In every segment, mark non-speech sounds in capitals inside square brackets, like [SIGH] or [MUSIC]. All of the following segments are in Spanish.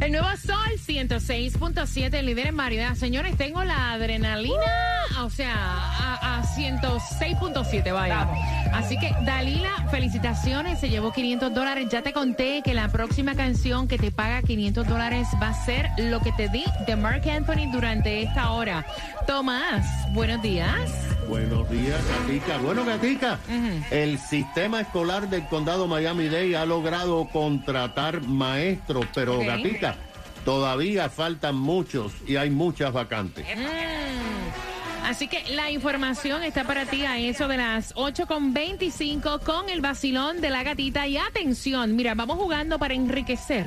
El nuevo Sol 106.7, líder en variedad. Señores, tengo la adrenalina, o sea, a, 106.7, vaya. Así que, Dalila, felicitaciones, se llevó 500 dólares. Ya te conté que la próxima canción que te paga 500 dólares va a ser lo que te di de Mark Anthony durante esta hora. Tomás, buenos días. Buenos días, Gatica. Bueno, Gatica, el sistema escolar del condado Miami-Dade ha logrado contratar maestros, pero Gatica, todavía faltan muchos y hay muchas vacantes. Mm. Así que la información está para ti a eso de las 8.25 con el vacilón de la gatita. Y atención, mira, vamos jugando para enriquecer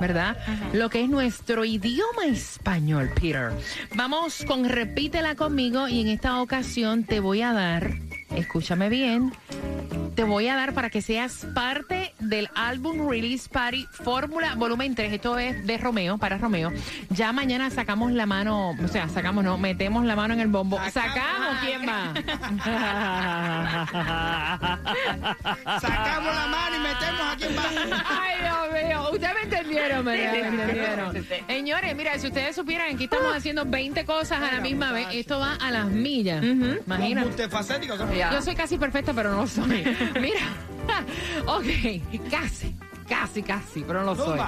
¿verdad? Lo que es nuestro idioma español, Peter. Vamos con repítela conmigo y en esta ocasión te voy a dar, escúchame bien, te voy a dar para que seas parte del álbum Release Party Fórmula Volumen 3. Esto es de Romeo, para Romeo. Ya mañana sacamos la mano, o sea, sacamos, no, metemos la mano en el bombo. ¿Sacamos quién va? [LAUGHS] sacamos la mano y metemos a quién va. Ay, Dios mío. Ustedes me entendieron. Me entendieron. Señores, mira, si ustedes supieran, aquí estamos haciendo 20 cosas a la misma vez. Esto va a las millas. Imagínate. Yo soy casi perfecta, pero no lo soy. [LAUGHS] Mira, [LAUGHS] ok, casi, casi, casi, pero no lo soy.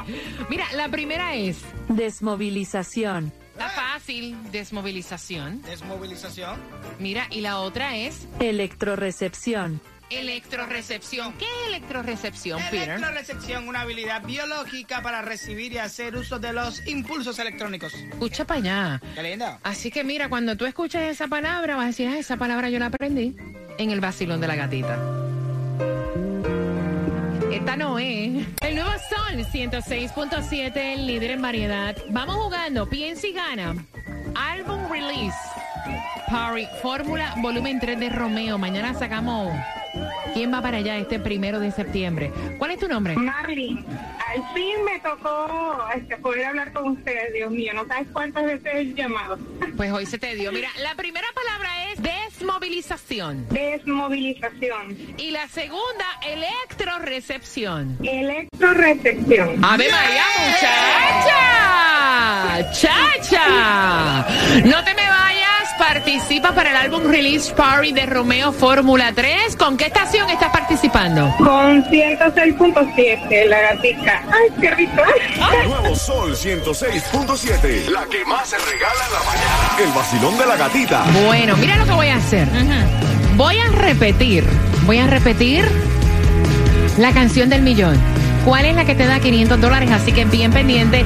Mira, la primera es desmovilización. Está fácil, desmovilización. Desmovilización. Mira, y la otra es electrorecepción. Electrorecepción. ¿Qué es electrorecepción, Peter? Electrorecepción, una habilidad biológica para recibir y hacer uso de los impulsos electrónicos. Escucha para allá. Qué lindo. Así que mira, cuando tú escuchas esa palabra, vas a decir, ah, esa palabra yo la aprendí en el vacilón de la gatita. Esta no es. El nuevo Sol 106.7, el líder en variedad. Vamos jugando. Piensa y gana. Álbum release. Party Fórmula Volumen 3 de Romeo. Mañana sacamos. ¿Quién va para allá este primero de septiembre? ¿Cuál es tu nombre? Marley. Al fin me tocó este, poder hablar con ustedes, Dios mío. No sabes cuántas veces he llamado. Pues hoy se te dio. Mira, la primera palabra es desmovilización. Desmovilización. Y la segunda, electrorecepción. Electrorecepción. A ver, María, muchacha. Chacha. No te me vayas. Participa para el álbum Release Party de Romeo Fórmula 3. ¿Con qué estación estás participando? Con 106.7, la gatica. Ay, qué rico. Nuevo Sol 106.7, la que más se regala en la mañana. El vacilón de la gatita. Bueno, mira lo que voy a hacer. Voy a repetir, voy a repetir la canción del millón. ¿Cuál es la que te da 500 dólares? Así que bien pendiente.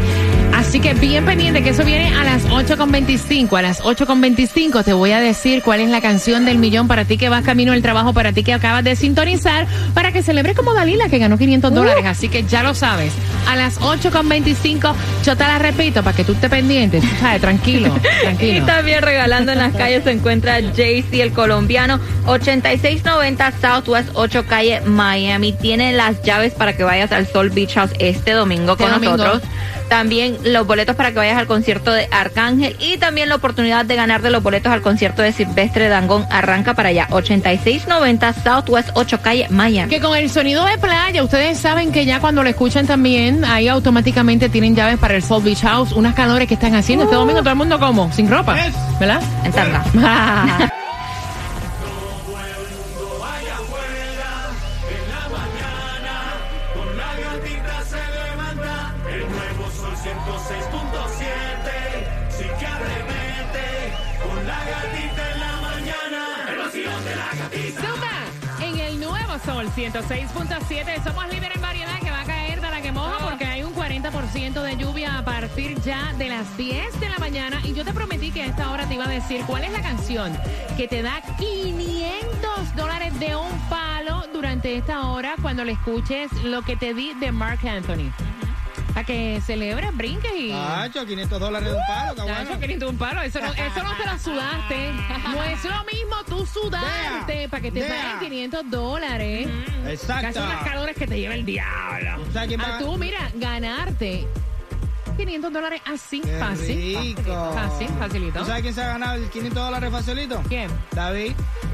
Así que bien pendiente que eso viene a las 8.25. A las 8.25 te voy a decir cuál es la canción del millón para ti que vas camino al trabajo, para ti que acabas de sintonizar, para que celebres como Dalila que ganó 500 dólares. Así que ya lo sabes. A las 8.25 yo te la repito para que tú estés pendiente. ¿sabes? Tranquilo, [LAUGHS] tranquilo. Y también regalando en las calles se encuentra Jaycee el colombiano 8690 Southwest 8 calle Miami. Tiene las llaves para que vayas al Sol Beach House este domingo con nosotros. También los boletos para que vayas al concierto de Arcángel y también la oportunidad de ganar de los boletos al concierto de Silvestre Dangón. Arranca para allá, 8690 Southwest 8 Calle Miami. Que con el sonido de playa, ustedes saben que ya cuando lo escuchan también, ahí automáticamente tienen llaves para el Soul Beach House, unas calores que están haciendo. Este domingo todo el mundo como, sin ropa, ¿verdad? En tanga. [LAUGHS] en el nuevo Sol 106.7. Somos líderes en variedad que va a caer de la que moja porque hay un 40% de lluvia a partir ya de las 10 de la mañana. Y yo te prometí que a esta hora te iba a decir cuál es la canción que te da 500 dólares de un palo durante esta hora cuando le escuches lo que te di de Mark Anthony. Para que celebres, brinques y. Cacho, 500 dólares de un palo, cabrón. Cacho, 500 de un palo. Eso no, eso no te lo sudaste. [LAUGHS] No es lo mismo tú sudarte para que te paguen 500 dólares. Exacto. Casi unas calores que te lleva el diablo. a tú, mira, ganarte 500 dólares así, Qué fácil. rico. Fácil, facilito. ¿Tú sabes quién se ha ganado el 500 dólares facilito? ¿Quién? David.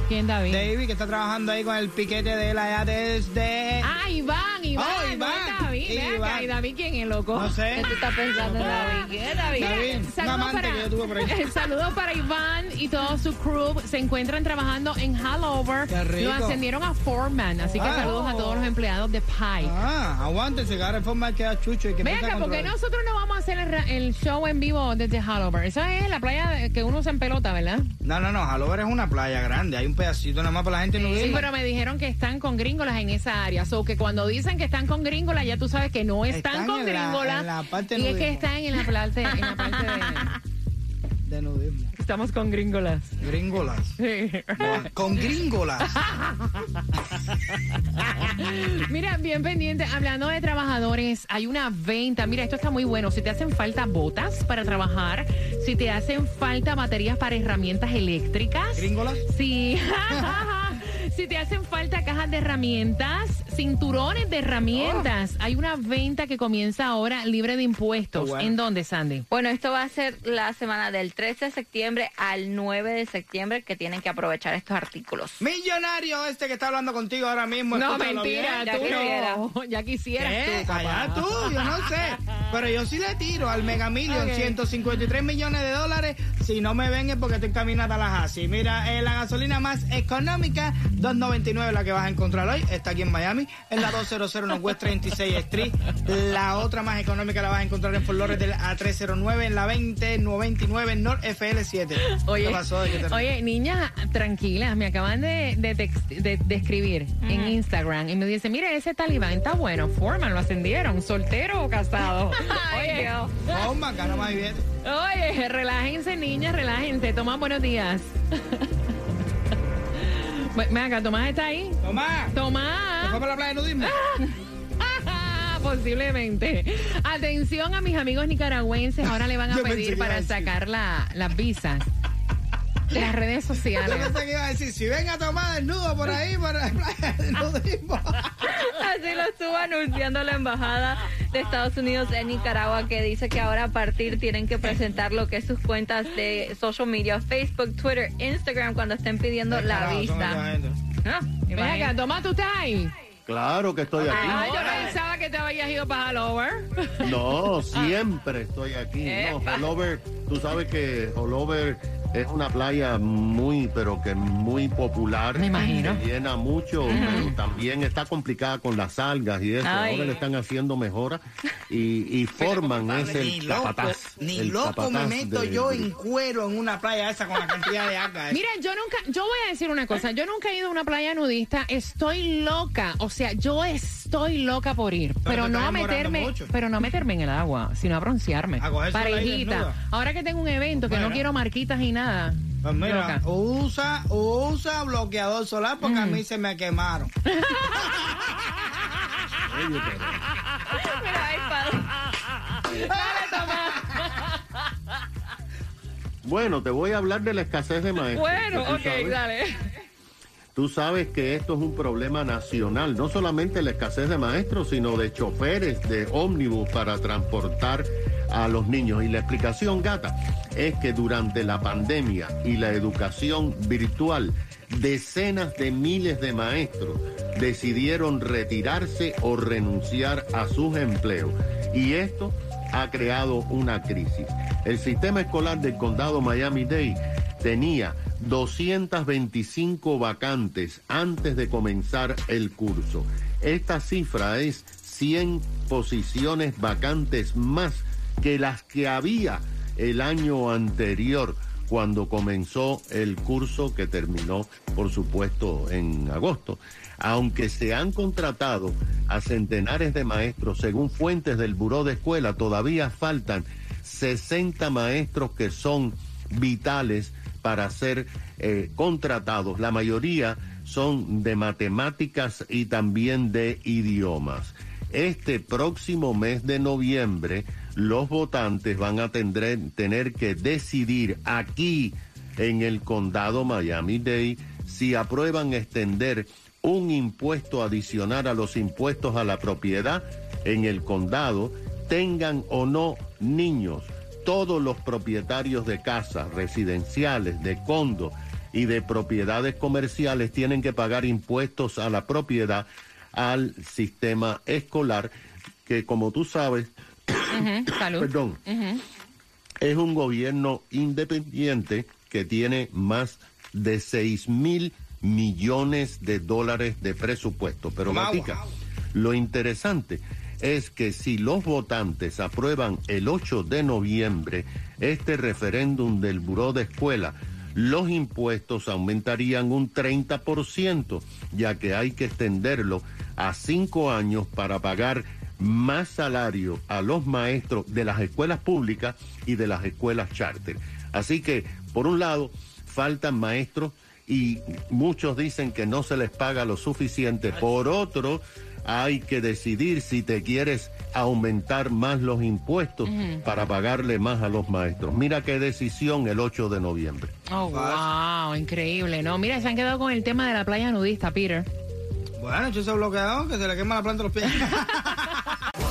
¿Quién, David? David, que está trabajando ahí con el piquete de él allá desde... Ah, Iván, Iván. Oh, no Iván. es David. Ven acá, Iván. ¿y David quién es, loco? No sé. ¿Qué tú estás pensando en David? ¿Quién es David? David, un Saludos amante que yo tuve por ahí. [LAUGHS] Saludos para Iván y todo su crew. Se encuentran trabajando en Hallover. Qué rico. Lo ascendieron a Foreman. Así que Ah. saludos a todos los empleados de Pie. Ah, aguántense, que ahora el forma queda chucho y que Ven empieza a acá, porque nosotros no vamos a hacer el, el show en vivo desde Hallover. Esa es la playa que uno se en pelota, ¿verdad? No, no, no, Halover es una playa grande, hay un pedacito nada más para la gente Sí, nudismo. pero me dijeron que están con gringolas en esa área. So que cuando dicen que están con gringolas, ya tú sabes que no están, Están con en la- gringolas. en la parte y es que están en la parte, en la parte de. [LAUGHS] De nudismo. Estamos con gringolas. Gringolas. Sí. Con gringolas. [LAUGHS] Mira, bien pendiente, hablando de trabajadores, hay una venta. Mira, esto está muy bueno. Si te hacen falta botas para trabajar, si te hacen falta baterías para herramientas eléctricas, ¿Gringolas? Sí. [LAUGHS] [LAUGHS] Si te hacen falta cajas de herramientas, cinturones de herramientas, hay una venta que comienza ahora libre de impuestos. Bueno. ¿En dónde, Sandy? Bueno, esto va a ser la semana del 13 de septiembre al 9 de septiembre que tienen que aprovechar estos artículos. Millonario este que está hablando contigo ahora mismo. No, mentira, bien. ya tú quisiera. no. Ya quisieras ¿Qué? tú, papá. Allá tú, yo no sé. [LAUGHS] Pero yo sí le tiro al Mega Million Ok. 153 millones de dólares. Si no me ven es porque estoy caminando a las así. Mira, eh, la gasolina más económica, 2.99 la que vas a encontrar hoy, está aquí en Miami, en la 200 Northwest 36 Street. La otra más económica la vas a encontrar en Fort Lauderdale a 309 en la 2099 North FL7. Oye, ¿Qué pasó? ¿De qué te- oye, niña, tranquila, me acaban de, de, text- de- de escribir en Instagram y me dice, mire, ese talibán está bueno, Foreman, lo ascendieron, soltero o casado. [LAUGHS] oye, Bomba, no más bien. oye, relájense, niñas, relájense, Tomás, buenos días. [LAUGHS] Ven acá, Tomás está ahí. Tomás, ¿te fue Tomás. para la playa de nudismo? [LAUGHS] Posiblemente. Atención a mis amigos nicaragüenses, ahora le van a Yo pedir para sacar la- las visas. de Las redes Yo sociales. pensé que iba a decir, si ven a tomar desnudo por ahí, por la playa de nudismo. [LAUGHS] Así lo estuvo anunciando la embajada de Estados Unidos en Nicaragua, que dice que ahora a partir tienen que presentar lo que es sus cuentas de social media, Facebook, Twitter, Instagram, cuando estén pidiendo la gente. Ah, Ven acá, imagínate. Tomás, ¿tú estás ahí? Claro que estoy aquí. Ah, yo pensaba que te habías ido para Hallover. No, siempre estoy aquí. [LAUGHS] No, tú sabes que Holover es una playa muy, pero que muy popular. Me imagino. Se llena mucho, pero también está complicada con las algas y eso. Ay. Ahora le están haciendo mejora y, y [LAUGHS] forman es Ni el loco, capataz. ni el loco me capataz meto de- yo de- en cuero en una playa esa con la cantidad de algas. Mira, yo nunca, yo voy a decir una cosa, yo nunca he ido a una playa nudista, estoy loca, o sea, yo estoy loca por ir, pero, te no a meterme, mucho. pero no a meterme en el agua, sino a broncearme. A coger sol ahí Parejita. Ahora que tengo un evento que no quiero marquitas y nada. Pues mira, Loca. usa, usa bloqueador solar porque a mí se me quemaron. Pero- [LAUGHS] padre. Bueno, te voy a hablar de la escasez de maestros. Bueno, ok, sabes- dale. Tú sabes que esto es un problema nacional, no solamente la escasez de maestros, sino de choferes de ómnibus para transportar a los niños. Y la explicación, gata, es que durante la pandemia y la educación virtual, decenas de miles de maestros decidieron retirarse o renunciar a sus empleos. Y esto ha creado una crisis. El sistema escolar del condado Miami-Dade tenía 225 vacantes antes de comenzar el curso. Esta cifra es 100 posiciones vacantes más que las que había el año anterior cuando comenzó el curso que terminó, por supuesto, en agosto. Aunque se han contratado a centenares de maestros, según fuentes del Buró de Escuela, todavía faltan 60 maestros que son vitales para ser eh, contratados. La mayoría son de matemáticas y también de idiomas. Este próximo mes de noviembre, los votantes van a tener que decidir aquí en el condado Miami-Dade si aprueban extender un impuesto adicional a los impuestos a la propiedad en el condado tengan o no niños, todos los propietarios de casas residenciales, de condos y de propiedades comerciales tienen que pagar impuestos a la propiedad al sistema escolar, que como tú sabes, [COUGHS] perdón, es un gobierno independiente que tiene más de 6 mil millones de dólares de presupuesto. Pero, Matica, lo interesante es que si los votantes aprueban el 8 de noviembre este referéndum del Buró de Escuela, los impuestos aumentarían un 30%, ya que hay que extenderlo a cinco años para pagar más salario a los maestros de las escuelas públicas y de las escuelas charter. Así que, por un lado, faltan maestros y muchos dicen que no se les paga lo suficiente. Por otro, hay que decidir si te quieres aumentar más los impuestos para pagarle más a los maestros. Mira qué decisión el 8 de noviembre. Oh, wow, increíble, ¿no? Mira, se han quedado con el tema de la playa nudista, Peter. Bueno, yo se bloqueado, que se le quema la planta a los pies. [LAUGHS]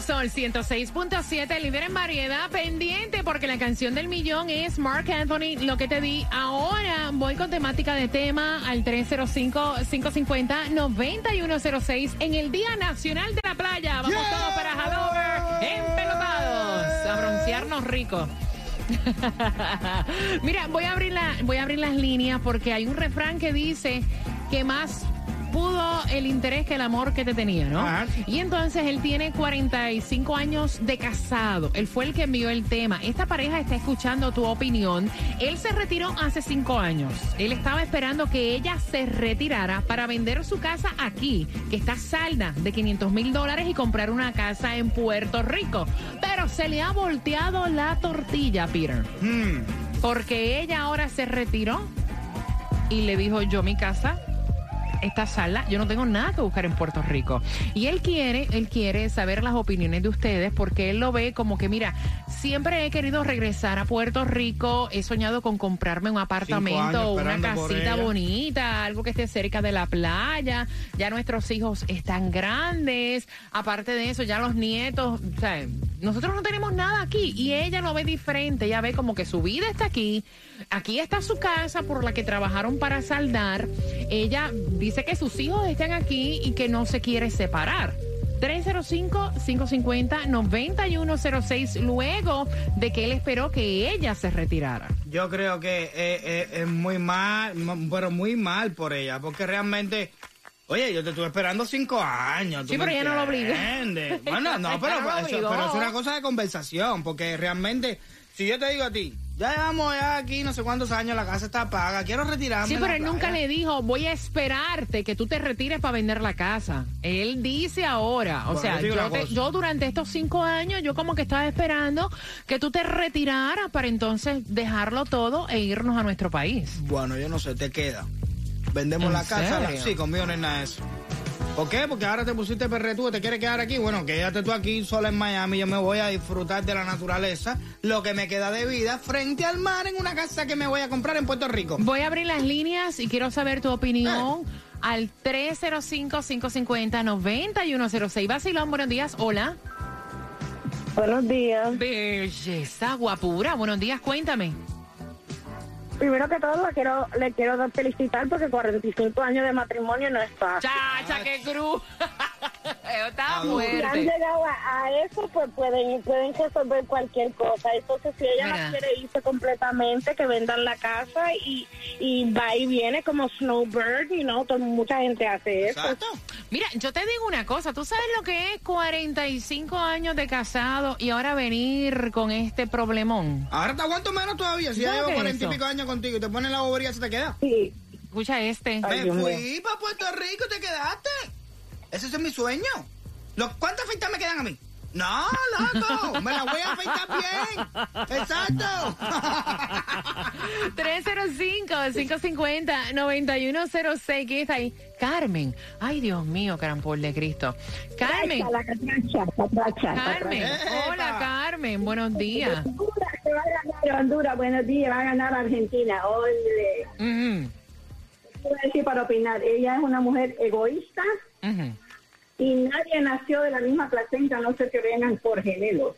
nuevo Sol 106.7, líder en variedad, pendiente porque la canción del millón es Mark Anthony, lo que te di. Ahora voy con temática de tema al 305-550-9106 en el Día Nacional de la Playa. Vamos todos para Hanover, empelotados, a broncearnos ricos. [LAUGHS] Mira, voy a abrir la, voy a abrir las líneas porque hay un refrán que dice que más pudo el interés que el amor que te tenía, ¿no? Y entonces él tiene 45 años de casado. Él fue el que envió el tema. Esta pareja está escuchando tu opinión. Él se retiró hace cinco años. Él estaba esperando que ella se retirara para vender su casa aquí, que está salda de 500 mil dólares y comprar una casa en Puerto Rico. Pero se le ha volteado la tortilla, Peter. Porque ella ahora se retiró y le dijo yo mi casa esta sala, yo no tengo nada que buscar en Puerto Rico. Y él quiere, él quiere saber las opiniones de ustedes porque él lo ve como que, mira, siempre he querido regresar a Puerto Rico, he soñado con comprarme un apartamento, una casita bonita, algo que esté cerca de la playa. Ya nuestros hijos están grandes, aparte de eso, ya los nietos, o sea, nosotros no tenemos nada aquí y ella lo ve diferente, ella ve como que su vida está aquí, aquí está su casa por la que trabajaron para saldar, ella dice que sus hijos están aquí y que no se quiere separar. 305-550-9106 luego de que él esperó que ella se retirara. Yo creo que eh, eh, es muy mal, pero muy mal por ella, porque realmente Oye, yo te estuve esperando cinco años. Sí, pero ella no lo obligó. Bueno, no, [LAUGHS] pero, no pero, es una cosa de conversación, porque realmente, si yo te digo a ti, ya llevamos ya aquí no sé cuántos años, la casa está paga, quiero retirarme. Sí, pero él nunca le dijo, voy a esperarte que tú te retires para vender la casa. Él dice ahora, o sea, yo, yo, durante estos cinco años, yo como que estaba esperando que tú te retiraras para entonces dejarlo todo e irnos a nuestro país. Bueno, yo no sé, te queda vendemos la casa. sí, conmigo no es nada de eso. ¿Por qué? Porque ahora te pusiste perretú, te quieres quedar aquí. Bueno, quédate tú aquí sola en Miami. Yo me voy a disfrutar de la naturaleza, lo que me queda de vida frente al mar en una casa que me voy a comprar en Puerto Rico. Voy a abrir las líneas y quiero saber tu opinión. Eh. Al 305-550-9106. Basilón, buenos días. Hola. Buenos días. Belleza, guapura. Buenos días, cuéntame primero que todo le quiero, le quiero felicitar porque 45 años de matrimonio no es fácil. Chacha, qué cruz. [LAUGHS] [LAUGHS] Fuerte. Si han llegado a, eso, pues pueden, pueden resolver cualquier cosa. Entonces, si ella no quiere irse completamente, que vendan la casa y, y va y viene como Snowbird, y no, mucha gente hace eso. Exacto. Mira, yo te digo una cosa, ¿tú sabes lo que es 45 años de casado y ahora venir con este problemón? Ahora te aguanto menos todavía, si ya llevo 40 y pico años contigo y te ponen la bobería, ¿se te queda? Sí. Escucha este. Me fui para Puerto Rico y te quedaste. Ese es mi sueño. ¿Cuántas fiestas me quedan a mí? No, loco, me la voy a afeitar bien. Exacto. [LAUGHS] 305-550-9106. ¿Quién está ahí? Carmen. Ay, Dios mío, por de Cristo. Carmen. Carmen. Hola, Carmen. Buenos días. Honduras, buenos días. Va a ganar Argentina. Ole. Voy a decir para opinar. Ella es una mujer egoísta. Y nadie nació de la misma placenta, no sé que vengan por gemelos.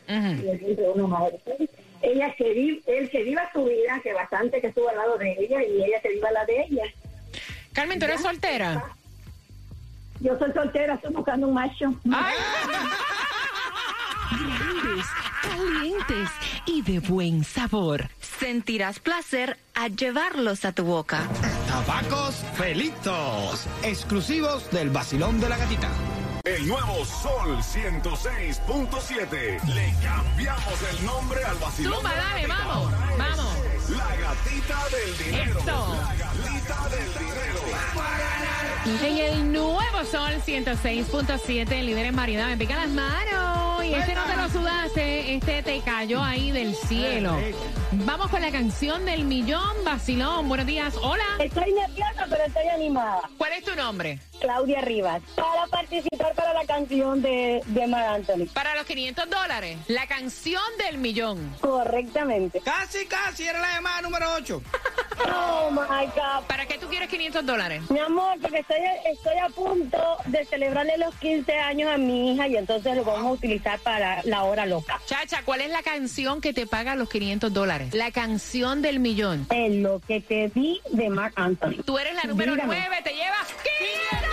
Ella que vive, él que viva su vida, que bastante que estuvo al lado de ella, y ella que viva la de ella. Carmen, ¿tú eres soltera? Yo soy soltera, estoy buscando un macho. Grandes, calientes y de buen sabor. Sentirás placer al llevarlos a tu boca. Tabacos Felitos, exclusivos del vacilón de la gatita. El nuevo Sol 106.7. Le cambiamos el nombre al vacilón. Zumba, dale, vamos, vamos. La gatita del dinero. La gatita del dinero. En el nuevo Sol 106.7, líder en variedad, me pica las manos. Este no te lo sudaste, este te cayó ahí del cielo. Vamos con la canción del millón, Basilón. Buenos días, hola. Estoy nerviosa, pero estoy animada. ¿Cuál es tu nombre? Claudia Rivas, para participar para la canción de, de Mar Anthony. Para los 500 dólares, la canción del millón. Correctamente. Casi, casi, era la llamada número 8. [LAUGHS] Oh my God. ¿Para qué tú quieres 500 dólares? Mi amor, porque estoy, estoy a punto de celebrarle los 15 años a mi hija y entonces lo vamos a utilizar para la hora loca. Chacha, ¿cuál es la canción que te paga los 500 dólares? La canción del millón. Es lo que te di de Mark Anthony. Tú eres la número Dígame. 9, te llevas 500